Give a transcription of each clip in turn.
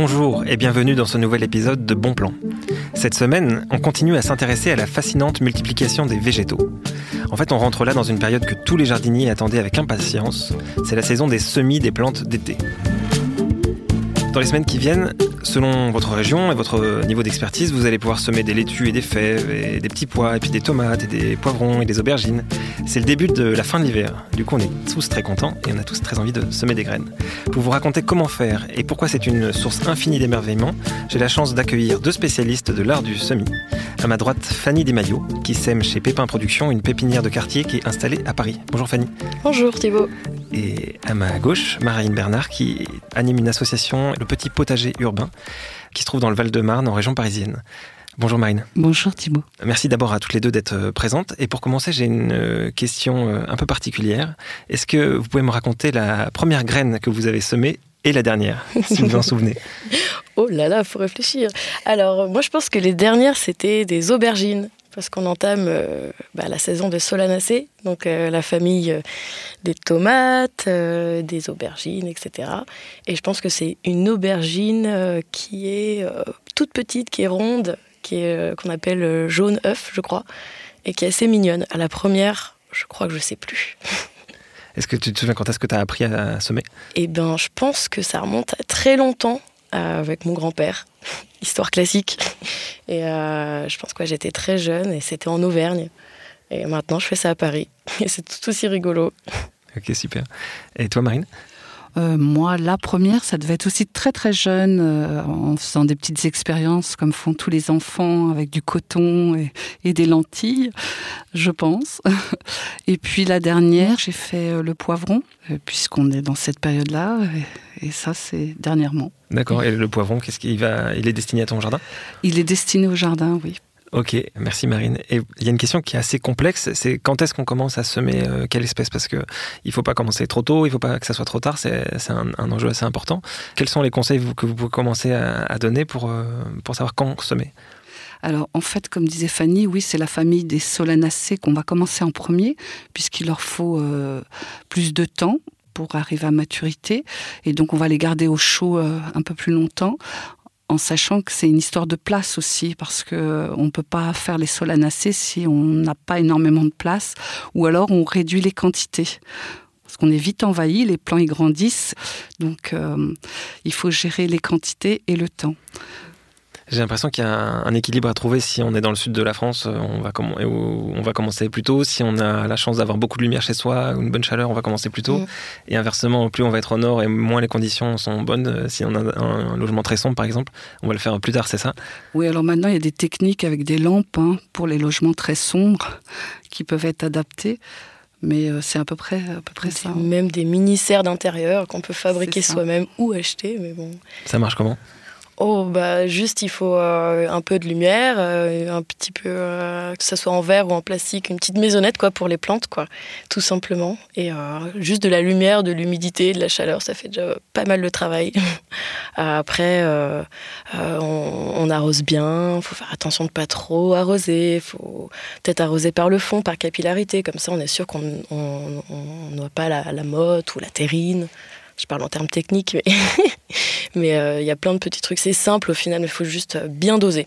Bonjour et bienvenue dans ce nouvel épisode de Bon Plan. Cette semaine, on continue à s'intéresser à la fascinante multiplication des végétaux. En fait, on rentre là dans une période que tous les jardiniers attendaient avec impatience. C'est la saison des semis des plantes d'été. Dans les semaines qui viennent, selon votre région et votre niveau d'expertise, vous allez pouvoir semer des laitues et des fèves, et des petits pois, et puis des tomates, et des poivrons, et des aubergines. C'est le début de la fin de l'hiver. Du coup, on est tous très contents et on a tous très envie de semer des graines. Pour vous raconter comment faire et pourquoi c'est une source infinie d'émerveillement, j'ai la chance d'accueillir deux spécialistes de l'art du semis. À ma droite, Fanny Desmaillots, qui sème chez Pépin Productions, une pépinière de quartier qui est installée à Paris. Bonjour Fanny. Bonjour Thibault. Et à ma gauche, Marine Bernard, qui anime une association, le Petit Potager Urbain, qui se trouve dans le Val-de-Marne, en région parisienne. Bonjour Marine. Bonjour Thibault. Merci d'abord à toutes les deux d'être euh, présentes. Et pour commencer, j'ai une euh, question euh, un peu particulière. Est-ce que vous pouvez me raconter la première graine que vous avez semée et la dernière, si vous vous en souvenez? Oh là là, faut réfléchir. Alors, moi, je pense que les dernières, c'était des aubergines parce qu'on entame euh, bah, la saison de Solanacées, donc euh, la famille euh, des tomates, des aubergines, etc. Et je pense que c'est une aubergine qui est toute petite, qui est ronde, qui est qu'on appelle jaune œuf, je crois, et qui est assez mignonne. À la première, je crois que je sais plus. Est-ce que tu te souviens quand est-ce que tu as appris à semer? Eh bien, je pense que ça remonte à très longtemps avec mon grand-père. Histoire classique. Et euh, je pense que j'étais très jeune et c'était en Auvergne. Et maintenant, je fais ça à Paris. Et c'est tout aussi rigolo. Ok, super. Et toi, Marine? Euh, moi, la première, ça devait être aussi très très jeune, euh, en faisant des petites expériences comme font tous les enfants avec du coton et, des lentilles, je pense. Et puis la dernière, j'ai fait euh, le poivron, puisqu'on est dans cette période-là, et, ça c'est dernièrement. D'accord. Et le poivron, qu'est-ce qu'il va Il est destiné à ton jardin? Il est destiné au jardin, oui. Ok, merci Marine. Et il y a une question qui est assez complexe, c'est quand est-ce qu'on commence à semer euh, quelle espèce? Parce qu'il ne faut pas commencer trop tôt, il ne faut pas que ça soit trop tard, c'est un, enjeu assez important. Quels sont les conseils que vous pouvez commencer à, donner pour, euh, pour savoir quand semer? Alors en fait, comme disait Fanny, oui, c'est la famille des solanacées qu'on va commencer en premier, puisqu'il leur faut euh, plus de temps pour arriver à maturité. Et donc, on va les garder au chaud un peu plus longtemps en sachant que c'est une histoire de place aussi, parce que on peut pas faire les solanacées si on n'a pas énormément de place, ou alors on réduit les quantités. Parce qu'on est vite envahi, les plants y grandissent, donc euh, il faut gérer les quantités et le temps. J'ai l'impression qu'il y a un, équilibre à trouver si on est dans le sud de la France, euh, on va, on va commencer plus tôt. Si on a la chance d'avoir beaucoup de lumière chez soi, une bonne chaleur, on va commencer plus tôt. Mm. Et inversement, plus on va être au nord et moins les conditions sont bonnes, euh, si on a un, logement très sombre par exemple, on va le faire plus tard, c'est ça? Oui, alors maintenant il y a des techniques avec des lampes hein, pour les logements très sombres qui peuvent être adaptés. Mais euh, c'est à peu près, à peu près ça. Même des mini-serres d'intérieur qu'on peut fabriquer soi-même ou acheter. Mais bon. Ça marche comment? Oh, bah juste il faut euh, un peu de lumière, euh, un petit peu, euh, que ce soit en verre ou en plastique, une petite maisonnette quoi pour les plantes quoi, tout simplement. Et juste de la lumière, de l'humidité, de la chaleur, ça fait déjà pas mal de travail. Après, on, arrose bien, il faut faire attention de pas trop arroser, il faut peut-être arroser par le fond, par capillarité, comme ça on est sûr qu'on n'a pas la, la motte ou la terrine je parle en termes techniques, mais euh, il y a plein de petits trucs. C'est simple au final, mais il faut juste euh, bien doser.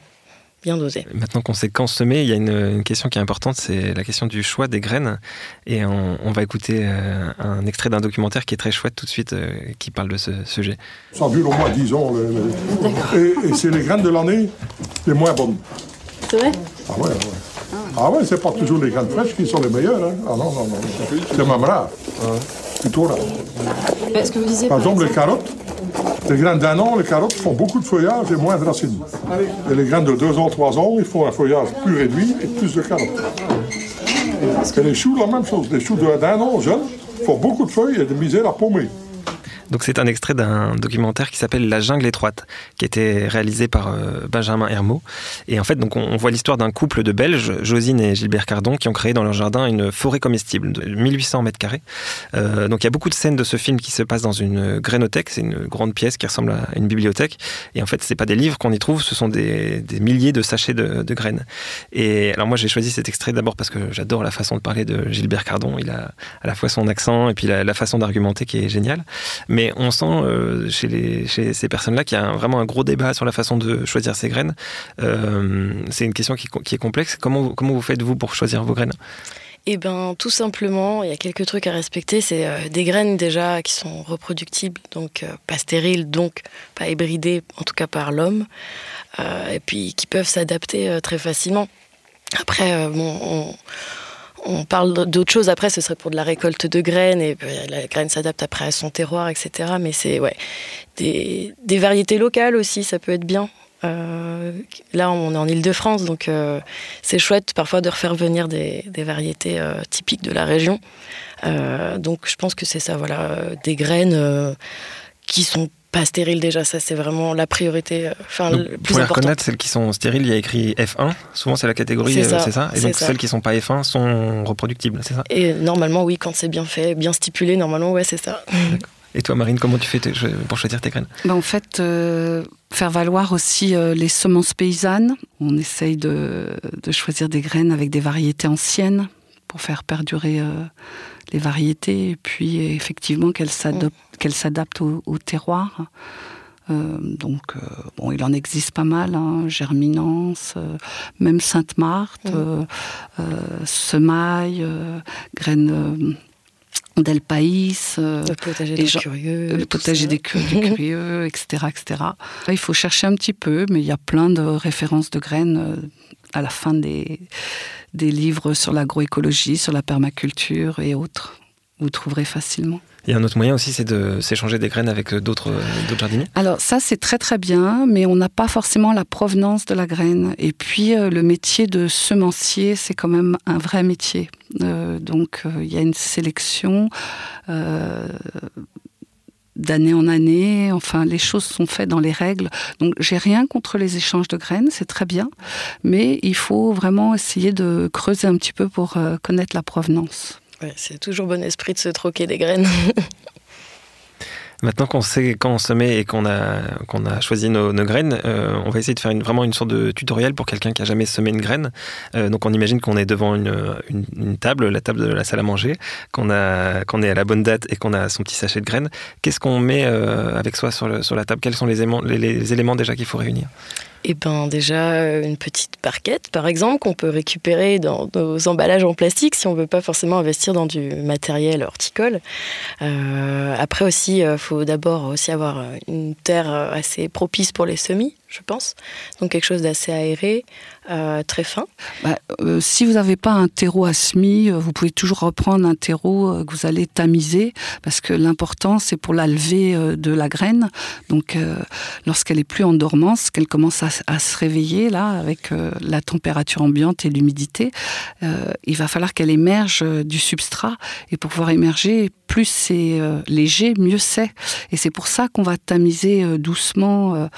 Bien doser. Maintenant qu'on sait quand semer, il y a une, question qui est importante, c'est la question du choix des graines. Et on, va écouter euh, un extrait d'un documentaire qui est très chouette tout de suite, qui parle de ce sujet. Ça dure au moins 10 ans. et, et c'est les graines de l'année les moins bonnes. C'est vrai? Ah ouais, ouais. Ah ouais, c'est pas toujours les graines fraîches qui sont les meilleures. Hein. Ah non, non, non. C'est même rare. Plutôt rare. Ce que vous disiez, par, exemple, les carottes, les graines d'un an, les carottes font beaucoup de feuillage et moins de racines. Et les graines de 2 ans, 3 ans, ils font un feuillage plus réduit et plus de carottes. Et les choux, la même chose. Les choux d'un an jeunes font beaucoup de feuilles et de misère à paumer. Donc c'est un extrait d'un documentaire qui s'appelle La jungle étroite, qui été réalisé par euh, Benjamin Hermot. Et en fait, donc on, voit l'histoire d'un couple de Belges, Josine et Gilbert Cardon, qui ont créé dans leur jardin une forêt comestible de 1800 mètres carrés. Euh, donc il y a beaucoup de scènes de ce film qui se passent dans une grainothèque, c'est une grande pièce qui ressemble à une bibliothèque. Et en fait, c'est pas des livres qu'on y trouve, ce sont des, milliers de sachets de, graines. Et alors moi, j'ai choisi cet extrait d'abord parce que j'adore la façon de parler de Gilbert Cardon. Il a à la fois son accent et puis la, la façon d'argumenter qui est géniale. Mais On sent euh, chez, ces personnes-là qu'il y a vraiment un gros débat sur la façon de choisir ses graines. Euh, c'est une question qui, est complexe. Comment, vous faites, vous, pour choisir vos graines? Eh bien, tout simplement, il y a quelques trucs à respecter. C'est euh, des graines déjà qui sont reproductibles, donc pas stériles, donc pas hybridées, en tout cas par l'homme, et puis qui peuvent s'adapter très facilement. Après, bon, on, on parle d'autres choses après, ce serait pour de la récolte de graines, et la graine s'adapte après à son terroir, etc. Mais c'est ouais, des, variétés locales aussi, ça peut être bien. Euh, là, on est en Ile-de-France, donc euh, c'est chouette parfois de refaire venir des, variétés euh, typiques de la région. donc je pense que c'est ça, voilà, des graines qui sont pas stériles déjà, ça c'est vraiment la priorité. Euh, enfin, le plus pour les reconnaître, celles qui sont stériles, il y a écrit F1. Souvent c'est la catégorie, c'est ça. Euh, Et donc celles qui sont pas F1 sont reproductibles, c'est ça? Et normalement, oui, quand c'est bien fait, bien stipulé, normalement, ouais, c'est ça. Et toi, Marine, comment tu fais pour choisir tes graines? Ben, En fait, euh, faire valoir aussi les semences paysannes. On essaye de, de, choisir des graines avec des variétés anciennes pour faire perdurer les variétés. Et puis effectivement qu'elles s'adaptent au, terroir. Euh, donc, euh, bon, il en existe pas mal, hein, Germinance, euh, même Sainte-Marthe, Semaille, Graines d'Elpaïs, le potager des curieux, le potager des, curieux, etc., etc. il faut chercher un petit peu, mais il y a plein de références de graines à la fin des, des livres sur l'agroécologie, sur la permaculture et autres. Vous trouverez facilement. Il y a un autre moyen aussi, c'est de s'échanger des graines avec d'autres jardiniers? Alors ça, c'est très très bien, mais on n'a pas forcément la provenance de la graine. Et puis euh, le métier de semencier, c'est quand même un vrai métier. Euh, donc euh, il y a une sélection d'année en année. Enfin, les choses sont faites dans les règles. Donc, j'ai rien contre les échanges de graines, c'est très bien, mais il faut vraiment essayer de creuser un petit peu pour euh, connaître la provenance. C'est toujours bon esprit de se troquer des graines. Maintenant qu'on sait quand on se met et qu'on a, a choisi nos, graines, euh, on va essayer de faire vraiment une sorte de tutoriel pour quelqu'un qui a jamais semé une graine. Euh, donc on imagine qu'on est devant une, une, table, la table de la salle à manger, qu'on est à la bonne date et qu'on a son petit sachet de graines. Qu'est-ce qu'on met euh, avec soi sur la table? Quels sont les éléments, les éléments déjà qu'il faut réunir? Eh ben déjà euh, une petite barquette par exemple qu'on peut récupérer dans nos emballages en plastique si on veut pas forcément investir dans du matériel horticole. Euh, après aussi, il euh, faut d'abord aussi avoir une terre assez propice pour les semis je pense. Donc quelque chose d'assez aéré, euh, très fin. Bah, euh, si vous n'avez pas un terreau à semis, euh, vous pouvez toujours reprendre un terreau que vous allez tamiser, parce que l'important c'est pour la levée de la graine. Donc lorsqu'elle est plus en dormance, qu'elle commence à, se réveiller là avec la température ambiante et l'humidité, il va falloir qu'elle émerge du substrat. Et pour pouvoir émerger, plus c'est léger, mieux c'est. Et c'est pour ça qu'on va tamiser doucement.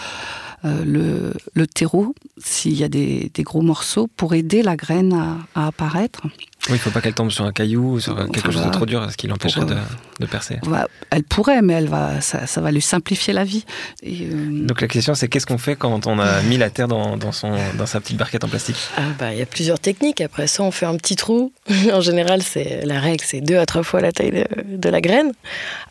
Euh, le, terreau, s'il y a des, gros morceaux, pour aider la graine à apparaître. Oui, il ne faut pas qu'elle tombe sur un caillou ou sur quelque chose de trop dur, ce qui l'empêcherait de, de, percer. elle pourrait, mais elle va, ça, ça va lui simplifier la vie. Euh, Donc la question, c'est qu'est-ce qu'on fait quand on a mis la terre dans, dans, son, dans sa petite barquette en plastique? Ah, bah, Il y a plusieurs techniques. Après ça, on fait un petit trou. en général, c'est la règle, c'est deux à trois fois la taille de, de, la graine.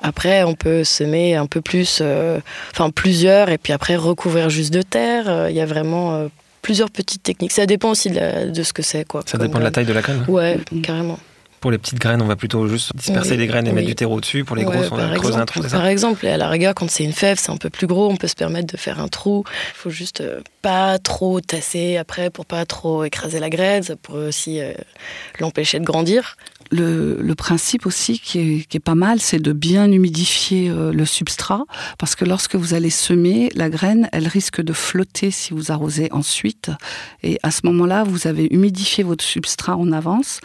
Après, on peut semer un peu plus, euh, enfin plusieurs, et puis après recouvrir juste de terre. Euh, il y a vraiment plusieurs petites techniques. Ça dépend aussi de, ce que c'est. quoi. Ça dépend de la taille de la graine Ouais, carrément. Pour les petites graines, on va plutôt juste disperser les graines et mettre du terreau dessus. Pour les grosses, on va creuser un trou. Par exemple, à la rigueur, quand c'est une fève, c'est un peu plus gros, on peut se permettre de faire un trou. Il faut juste euh, pas trop tasser après pour pas trop écraser la graine. Ça pourrait aussi euh, l'empêcher de grandir le, principe aussi qui est, pas mal, c'est de bien humidifier euh, le substrat, parce que lorsque vous allez semer, la graine, elle risque de flotter si vous arrosez ensuite. Et à ce moment-là, vous avez humidifié votre substrat en avance.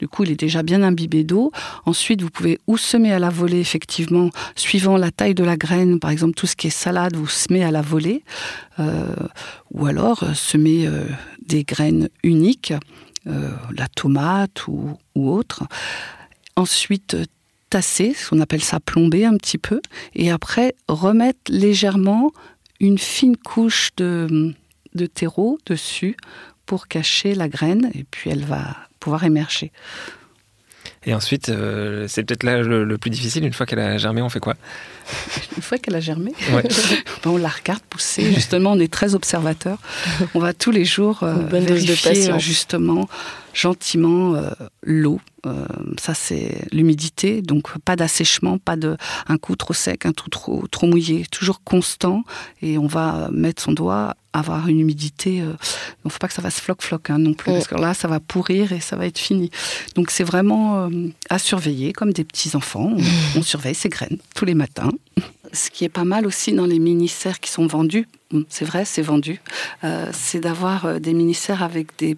Du coup, il est déjà bien imbibé d'eau. Ensuite, vous pouvez ou semer à la volée, effectivement, suivant la taille de la graine. Par exemple, tout ce qui est salade, vous semez à la volée. Euh, ou alors, euh, semer des graines uniques euh, la tomate ou, autre. Ensuite, tasser, on appelle ça plomber un petit peu, et après remettre légèrement une fine couche de terreau dessus pour cacher la graine, et puis elle va pouvoir émerger. Et ensuite, euh, c'est peut-être là le, plus difficile. Une fois qu'elle a germé, on fait quoi? Une fois qu'elle a germé, ben, on la regarde pousser. Justement, on est très observateur. On va tous les jours euh, vérifier justement gentiment euh, l'eau. Euh, ça, c'est l'humidité. Donc, pas d'assèchement, pas de un coup trop sec, un coup trop, trop mouillé. Toujours constant. Et on va mettre son doigt, avoir une humidité. Il ne faut pas que ça fasse floc-floc hein, non plus. Parce que là, ça va pourrir et ça va être fini. Donc, c'est vraiment à surveiller comme des petits-enfants. On, on surveille ses graines tous les matins. Ce qui est pas mal aussi dans les ministères qui sont vendus, c'est vrai, c'est vendu, euh, c'est d'avoir euh, des ministères avec des,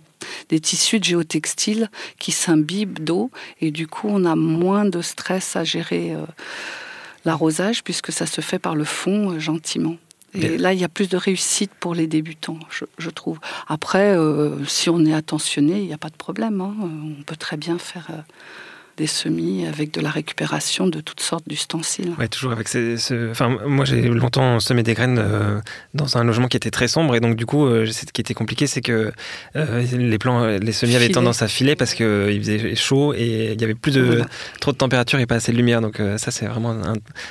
tissus de géotextile qui s'imbibent d'eau et du coup on a moins de stress à gérer euh, l'arrosage puisque ça se fait par le fond gentiment. Et là, il y a plus de réussite pour les débutants, je, trouve. Après, si on est attentionné, il n'y a pas de problème. Hein. On peut très bien faire des semis avec de la récupération de toutes sortes d'ustensiles. Oui, toujours avec ces, Enfin, moi, j'ai longtemps semé des graines euh, dans un logement qui était très sombre et donc du coup, euh, ce qui était compliqué, c'est que euh, les plants, les semis avaient tendance à filer parce qu'il faisait chaud et il y avait plus de trop de température et pas assez de lumière. Donc ça, c'est vraiment.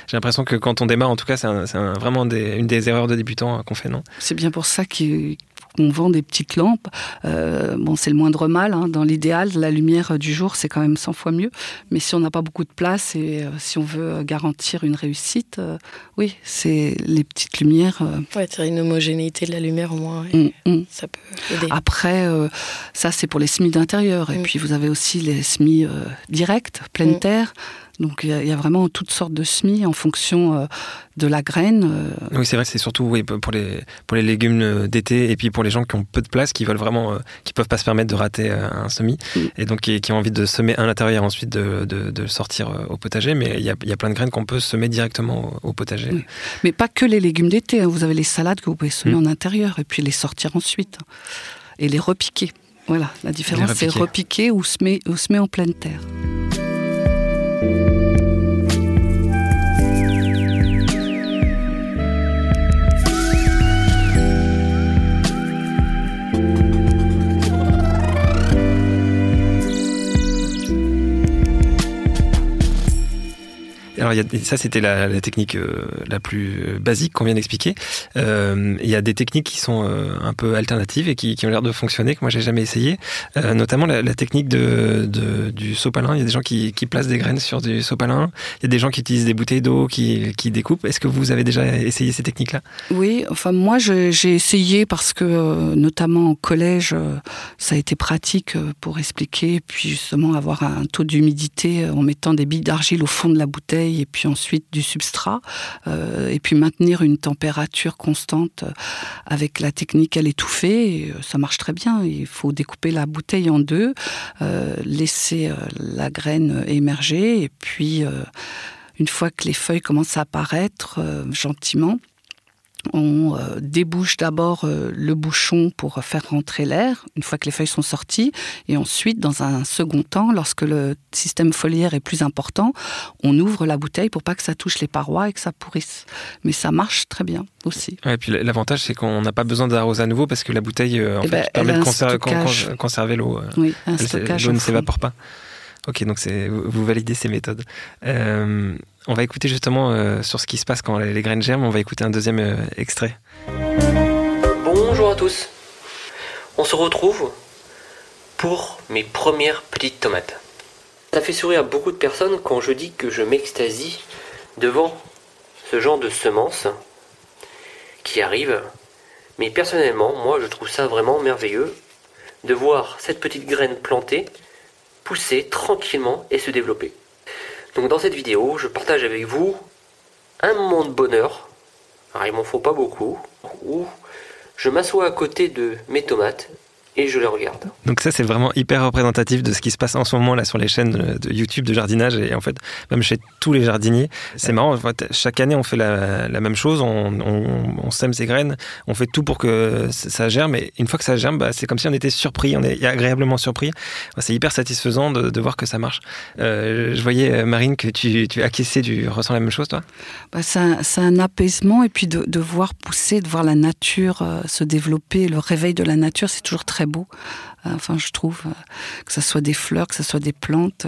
J'ai l'impression que quand on démarre, en tout cas, c'est vraiment une des erreurs de débutants qu'on fait, non? C'est bien pour ça qu'il on vend des petites lampes. Euh, bon, c'est le moindre mal. Hein. Dans l'idéal, la lumière du jour, c'est quand même 100 fois mieux. Mais si on n'a pas beaucoup de place et euh, si on veut garantir une réussite, euh, oui, c'est les petites lumières. Ouais, c'est une homogénéité de la lumière au moins. Mm, mm. Ça peut aider. Après, ça, c'est pour les semis d'intérieur. Et mm. puis, vous avez aussi les semis directs, pleine terre. Donc il y, a vraiment toutes sortes de semis en fonction euh, de la graine. Euh. Oui, c'est vrai que c'est surtout oui, pour, les, pour les légumes euh, d'été et puis pour les gens qui ont peu de place, qui veulent vraiment, qui peuvent pas se permettre de rater un semis mm. et donc qui, ont envie de semer à l'intérieur ensuite de, de, sortir au potager. Mais il y a, y a, plein de graines qu'on peut semer directement au, potager. Mais pas que les légumes d'été. Hein. Vous avez les salades que vous pouvez semer mm. en intérieur et puis les sortir ensuite et les repiquer. Voilà, la différence c'est repiquer ou semer, ou semer en pleine terre. Alors, ça, c'était la, technique euh, la plus euh, basique qu'on vient d'expliquer. Euh, il y a des techniques qui sont un peu alternatives et qui, ont l'air de fonctionner, que moi, j'ai jamais essayé. notamment la, technique de, du sopalin. Il y a des gens qui, placent des graines sur du sopalin. Il y a des gens qui utilisent des bouteilles d'eau qui, découpent. Est-ce que vous avez déjà essayé ces techniques-là? Oui, enfin, moi, j'ai essayé parce que, notamment au collège, ça a été pratique pour expliquer, puis justement avoir un taux d'humidité en mettant des billes d'argile au fond de la bouteille et puis ensuite du substrat, euh, et puis maintenir une température constante avec la technique à l'étouffer, euh, ça marche très bien. Il faut découper la bouteille en deux, euh, laisser la graine émerger, et puis une fois que les feuilles commencent à apparaître gentiment, on euh, débouche d'abord euh, le bouchon pour faire rentrer l'air, une fois que les feuilles sont sorties, et ensuite, dans un second temps, lorsque le système foliaire est plus important, on ouvre la bouteille pour pas que ça touche les parois et que ça pourrisse. Mais ça marche très bien aussi. et puis l'avantage, c'est qu'on n'a pas besoin d'arroser à nouveau parce que la bouteille euh, en eh ben, permet de conserver, l'eau. Oui, L'eau ne s'évapore pas. Ok, donc vous validez ces méthodes. On va écouter justement euh, sur ce qui se passe quand les, graines germent. On va écouter un deuxième euh, extrait. Bonjour à tous. On se retrouve pour mes premières petites tomates. Ça fait sourire beaucoup de personnes quand je dis que je m'extasie devant ce genre de semences qui arrivent. Mais personnellement, moi je trouve ça vraiment merveilleux de voir cette petite graine plantée pousser tranquillement et se développer. Donc dans cette vidéo, je partage avec vous un moment de bonheur. Alors il m'en faut pas beaucoup. Où je m'assois à côté de mes tomates et je les regarde. Donc ça c'est vraiment hyper représentatif de ce qui se passe en ce moment là sur les chaînes de YouTube de jardinage et en fait même chez tous les jardiniers. C'est marrant, chaque année on fait la, même chose, on, sème ses graines, on fait tout pour que ça germe et une fois que ça germe, bah, c'est comme si on était surpris, on est agréablement surpris. C'est hyper satisfaisant de, voir que ça marche. Euh, je voyais euh, Marine que tu, tu acquiesçais, tu ressens la même chose toi? Bah, C'est un, apaisement et puis de, voir pousser, de voir la nature euh, se développer, le réveil de la nature c'est toujours très très beau. Enfin, je trouve que ce soit des fleurs, que ce soit des plantes.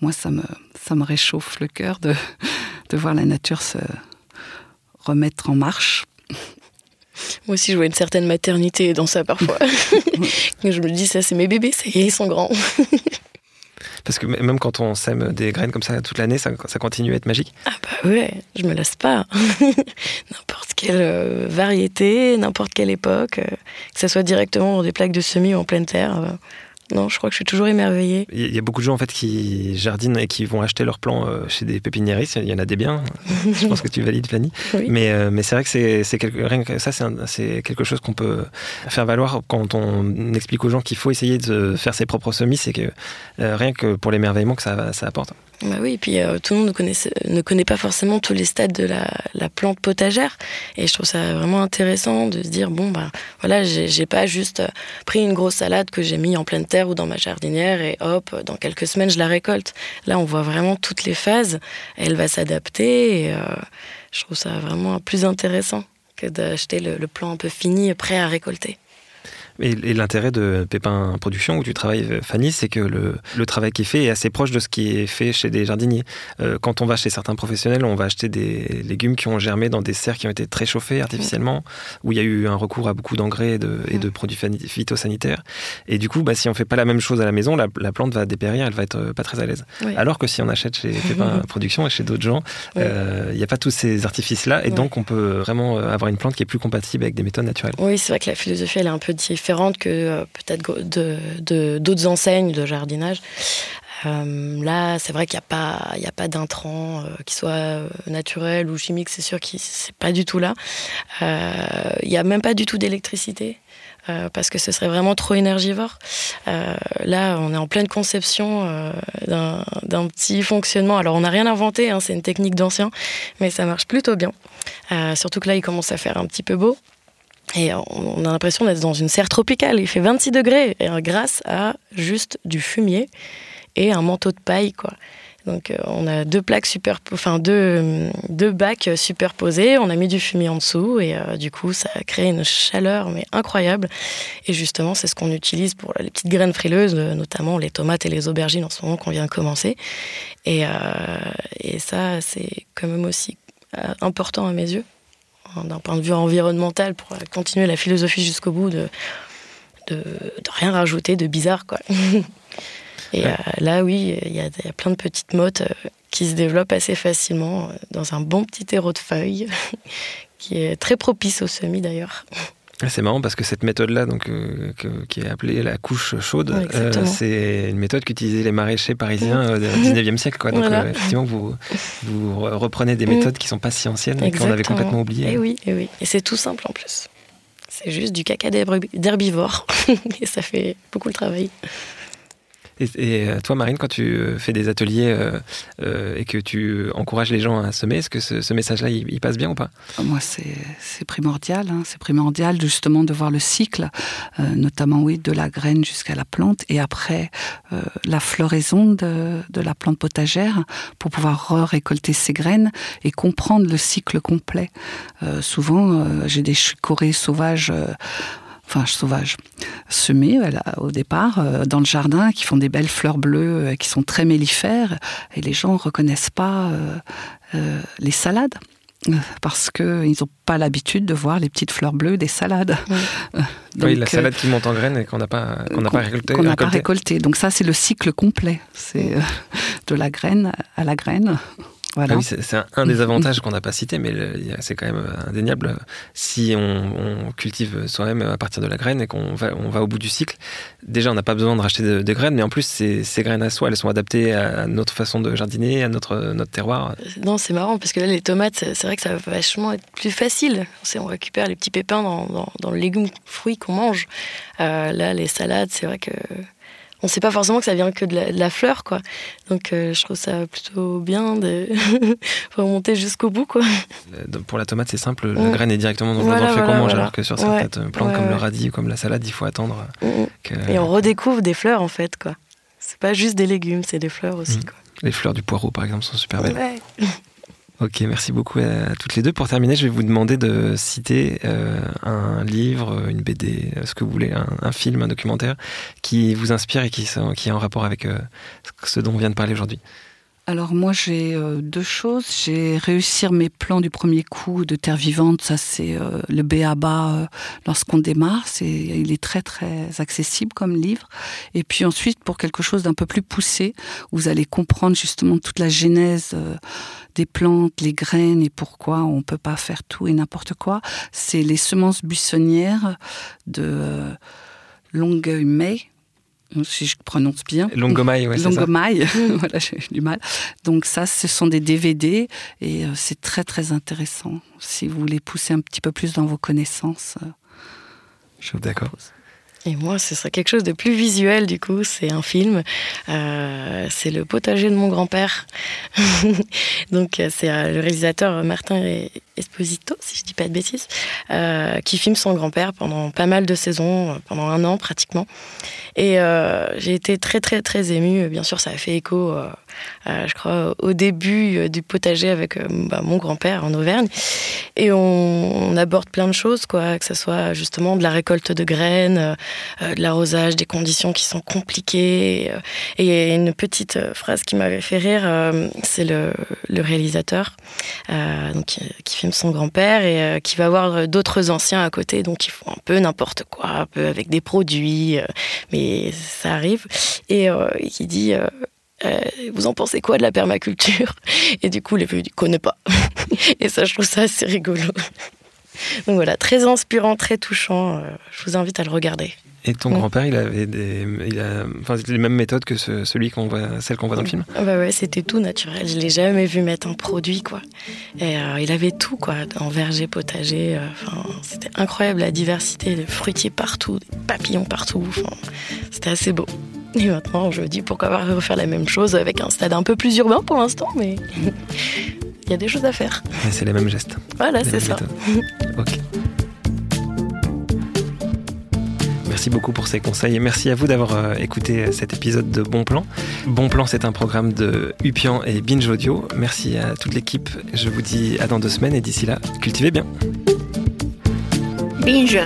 moi, ça me, ça me réchauffe le cœur de, de voir la nature se remettre en marche. Moi aussi, je vois une certaine maternité dans ça parfois. je me dis, ça, c'est mes bébés, ça y est, ils sont grands. Parce que même quand on sème des graines comme ça toute l'année, ça, continue à être magique. Ah bah ouais, je me lasse pas. n'importe quelle euh, variété, n'importe quelle époque, euh, que ce soit directement dans des plaques de semis ou en pleine terre. Non, je crois que je suis toujours émerveillée. Il y a beaucoup de gens en fait qui jardinent et qui vont acheter leurs plants euh, chez des pépiniéristes. Il y en a des biens. je pense que tu valides, Fanny. Mais, euh, mais c'est vrai que c'est quelque, rien que ça, c'est quelque chose qu'on peut faire valoir quand on explique aux gens qu'il faut essayer de faire ses propres semis. C'est que euh, rien que pour l'émerveillement que ça, ça apporte. Bah oui, et puis euh, tout le monde ne connaît, pas forcément tous les stades de la, la, plante potagère. Et je trouve ça vraiment intéressant de se dire bon, bah voilà, j'ai pas juste euh, pris une grosse salade que j'ai mis en pleine terre ou dans ma jardinière et hop, dans quelques semaines, je la récolte. Là, on voit vraiment toutes les phases. Elle va s'adapter euh, je trouve ça vraiment plus intéressant que d'acheter le, le plan un peu fini, prêt à récolter. Et, l'intérêt de Pépin Production, où tu travailles, euh, Fanny, c'est que le, le, travail qui est fait est assez proche de ce qui est fait chez des jardiniers. Euh, quand on va chez certains professionnels, on va acheter des légumes qui ont germé dans des serres qui ont été très chauffées artificiellement, où il y a eu un recours à beaucoup d'engrais et de, et de produits phytosanitaires. Et du coup, bah, si on fait pas la même chose à la maison, la, la plante va dépérir, elle va être euh, pas très à l'aise. Alors que si on achète chez Pépin Production et chez d'autres gens, il n'y a pas tous ces artifices-là, et donc on peut vraiment avoir une plante qui est plus compatible avec des méthodes naturelles. Oui, c'est vrai que la philosophie, elle est un peu différente que euh, peut-être d'autres enseignes de jardinage. Euh, là, c'est vrai qu'il n'y a pas, il d'intrants euh, qui soient naturels ou chimiques, c'est sûr que c'est pas du tout là. Il n'y a même pas du tout d'électricité. parce que ce serait vraiment trop énergivore. là, on est en pleine conception d'un petit fonctionnement. Alors, on n'a rien inventé, hein, c'est une technique d'ancien, mais ça marche plutôt bien. surtout que là, il commence à faire un petit peu beau. Et on a l'impression d'être dans une serre tropicale. Il fait 26 degrés grâce à juste du fumier et un manteau de paille, quoi. Donc euh, on a deux plaques enfin deux, deux bacs superposés. On a mis du fumier en dessous et euh, du coup ça a créé une chaleur mais incroyable. Et justement c'est ce qu'on utilise pour les petites graines frileuses, notamment les tomates et les aubergines en ce moment qu'on vient de commencer. Et, euh, et ça c'est quand même aussi important à mes yeux d'un point de vue environnemental pour continuer la philosophie jusqu'au bout de, de, rien rajouter de bizarre quoi. Et euh, là oui, il y, a plein de petites mottes euh, qui se développent assez facilement euh, dans un bon petit terreau de feuilles qui est très propice au semis d'ailleurs. Ah, c'est marrant parce que cette méthode-là, donc euh, qui est appelée la couche chaude, euh, c'est une méthode qu'utilisaient les maraîchers parisiens euh, au 19e siècle. Quoi. Donc effectivement, vous, vous reprenez des méthodes qui sont pas si anciennes et qu'on avait complètement oubliées. Et oui, et oui. Et c'est tout simple en plus. C'est juste du caca d'herbivore et ça fait beaucoup le travail. Et, euh, toi, Marine, quand tu euh, fais des ateliers euh, et que tu encourages les gens à semer, est-ce que ce, message-là, il, passe bien ou pas? Moi, c'est primordial. Hein. C'est primordial justement de voir le cycle, notamment oui, de la graine jusqu'à la plante, et après la floraison de, la plante potagère pour pouvoir récolter ces graines et comprendre le cycle complet. souvent, j'ai des chicorées sauvages enfin sauvage, semés au départ euh, dans le jardin, qui font des belles fleurs bleues, euh, qui sont très mellifères, et les gens ne reconnaissent pas euh, les salades parce qu'ils n'ont pas l'habitude de voir les petites fleurs bleues des salades. oui, la salade qui monte en graines et qu'on n'a pas, qu'on n'a pas récolté. Qu'on n'a pas récolté. Donc ça, c'est le cycle complet. C'est de la graine à la graine. Ah oui, c'est un, des avantages qu'on n'a pas cité, mais c'est quand même indéniable. Si on, cultive soi-même à partir de la graine et qu'on va, on va au bout du cycle, déjà on n'a pas besoin de racheter des graines, mais en plus ces, ces, graines à soi, elles sont adaptées à notre façon de jardiner, à notre, notre terroir. Non, c'est marrant parce que là les tomates, c'est vrai que ça va vachement être plus facile. On récupère les petits pépins dans, dans, le légume fruit qu'on mange. Euh, là, les salades, c'est vrai que on sait pas forcément que ça vient que de la, fleur, quoi. Donc euh, je trouve ça plutôt bien de remonter jusqu'au bout, quoi. Pour la tomate, c'est simple, la graine est directement dans le fait qu'on mange, alors que sur certaines plantes comme le radis ou comme la salade, il faut attendre. Mm, mm. Et on redécouvre des fleurs, en fait, quoi. C'est pas juste des légumes, c'est des fleurs aussi, mm. quoi. Les fleurs du poireau, par exemple, sont super belles. Ok, merci beaucoup à toutes les deux. Pour terminer, je vais vous demander de citer euh, un livre, une BD, ce que vous voulez, un, film, un documentaire qui vous inspire et qui, qui est en rapport avec euh, ce dont on vient de parler aujourd'hui. Alors moi j'ai euh, deux choses. J'ai réussir mes plans du premier coup de Terre vivante. Ça c'est euh, le B à bas lorsqu'on démarre. C'est, il est très très accessible comme livre. Et puis ensuite pour quelque chose d'un peu plus poussé, vous allez comprendre justement toute la genèse euh, des plantes, les graines et pourquoi on peut pas faire tout et n'importe quoi. C'est les semences buissonnières de Longueuil May si je prononce bien. Longomaille, ouais, Longomaille, voilà, j'ai du mal. Donc ça, ce sont des DVD et euh, c'est très très intéressant. Si vous voulez pousser un petit peu plus dans vos connaissances. Euh, je suis d'accord. Et moi, ce serait quelque chose de plus visuel, du coup. C'est un film. Euh, c'est Le potager de mon grand-père. Donc, c'est le réalisateur Martin Esposito, si je dis pas de bêtises, qui filme son grand-père pendant pas mal de saisons, pendant un an pratiquement. Et euh, j'ai été très, très, très émue. Bien sûr, ça a fait écho, euh, je crois, au début euh, du potager avec bah, mon grand-père en Auvergne. Et on, aborde plein de choses, quoi, que ce soit justement de la récolte de graines, de l'arrosage, des conditions qui sont compliquées. Et une petite phrase qui m'avait fait rire, c'est le, réalisateur donc, qui, qui, filme son grand-père et qui va voir d'autres anciens à côté, donc ils font un peu n'importe quoi, un peu avec des produits, mais ça arrive. Et euh, il dit euh, euh, Vous en pensez quoi de la permaculture Et du coup, les vieux, il connaît pas. et ça, je trouve ça assez rigolo. Donc voilà, très inspirant, très touchant. je vous invite à le regarder. Et ton grand-père, il avait des, il a, enfin, les mêmes méthodes que celui qu'on voit, celle qu'on voit dans le film? Ah bah ouais, c'était tout naturel. Je l'ai jamais vu mettre un produit, quoi. Et il avait tout, quoi, en verger, potager. Enfin, c'était incroyable la diversité, des fruitiers partout, des papillons partout. c'était assez beau. Et maintenant, je me dis pourquoi pas refaire la même chose avec un stade un peu plus urbain pour l'instant, mais il y a des choses à faire. c'est les mêmes gestes. Voilà, c'est ça. ok. Merci beaucoup pour ces conseils et merci à vous d'avoir euh, écouté cet épisode de Bon Plan. Bon Plan, c'est un programme de Upian et Binge Audio. Merci à toute l'équipe. Je vous dis à dans deux semaines et d'ici là, cultivez bien. Binge.